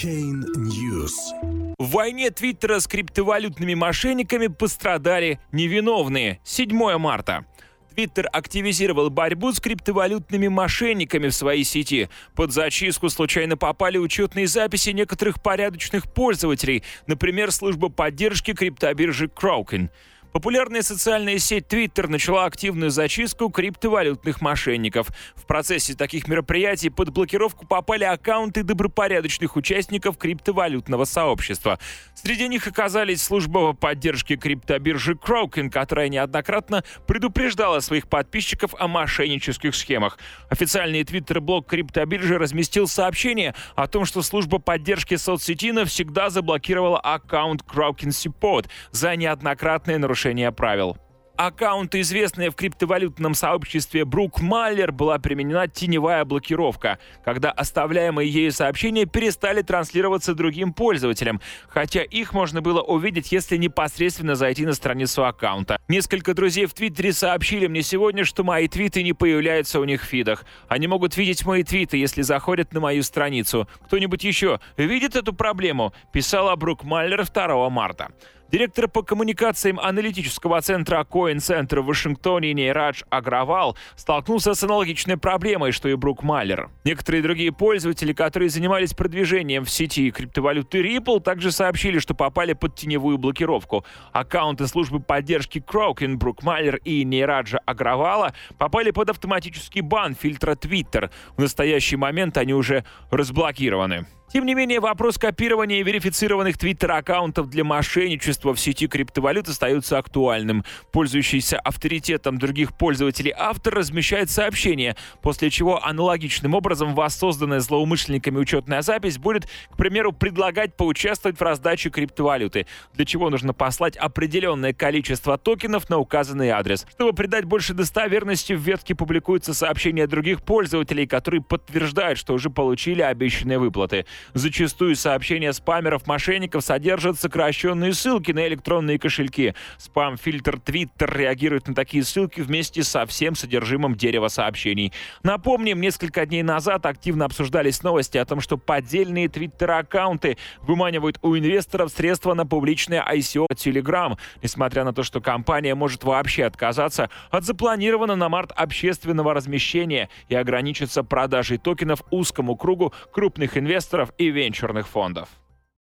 Chain News. В войне Твиттера с криптовалютными мошенниками пострадали невиновные. 7 марта. Твиттер активизировал борьбу с криптовалютными мошенниками в своей сети. Под зачистку случайно попали учетные записи некоторых порядочных пользователей, например, служба поддержки криптобиржи Kraken. Популярная социальная сеть Twitter начала активную зачистку криптовалютных мошенников. В процессе таких мероприятий под блокировку попали аккаунты добропорядочных участников криптовалютного сообщества. Среди них оказались служба поддержки криптобиржи Kraken, которая неоднократно предупреждала своих подписчиков о мошеннических схемах. Официальный твиттер-блог криптобиржи разместил сообщение о том, что служба поддержки соцсети навсегда заблокировала аккаунт Kraken Support за неоднократное нарушение нарушения правил. Аккаунту, известной в криптовалютном сообществе Брук Маллер, была применена теневая блокировка, когда оставляемые ею сообщения перестали транслироваться другим пользователям, хотя их можно было увидеть, если непосредственно зайти на страницу аккаунта. Несколько друзей в Твиттере сообщили мне сегодня, что мои твиты не появляются у них в фидах. Они могут видеть мои твиты, если заходят на мою страницу. Кто-нибудь еще видит эту проблему? Писала Брук Маллер 2 марта. Директор по коммуникациям аналитического центра Coin Center в Вашингтоне Нейрадж Агравал столкнулся с аналогичной проблемой, что и Брук Маллер. Некоторые другие пользователи, которые занимались продвижением в сети криптовалюты Ripple, также сообщили, что попали под теневую блокировку. Аккаунты службы поддержки Kroken, Брук Маллер и Нейраджа Агравала попали под автоматический бан фильтра Twitter. В настоящий момент они уже разблокированы. Тем не менее, вопрос копирования верифицированных твиттер-аккаунтов для мошенничества в сети криптовалют остается актуальным. Пользующийся авторитетом других пользователей автор размещает сообщение, после чего аналогичным образом воссозданная злоумышленниками учетная запись будет, к примеру, предлагать поучаствовать в раздаче криптовалюты, для чего нужно послать определенное количество токенов на указанный адрес. Чтобы придать больше достоверности, в ветке публикуется сообщение других пользователей, которые подтверждают, что уже получили обещанные выплаты. Зачастую сообщения спамеров-мошенников содержат сокращенные ссылки на электронные кошельки. Спам-фильтр Twitter реагирует на такие ссылки вместе со всем содержимым дерева сообщений. Напомним, несколько дней назад активно обсуждались новости о том, что поддельные Twitter-аккаунты выманивают у инвесторов средства на публичное ICO Telegram, несмотря на то, что компания может вообще отказаться от запланированного на март общественного размещения и ограничиться продажей токенов узкому кругу крупных и венчурных фондов.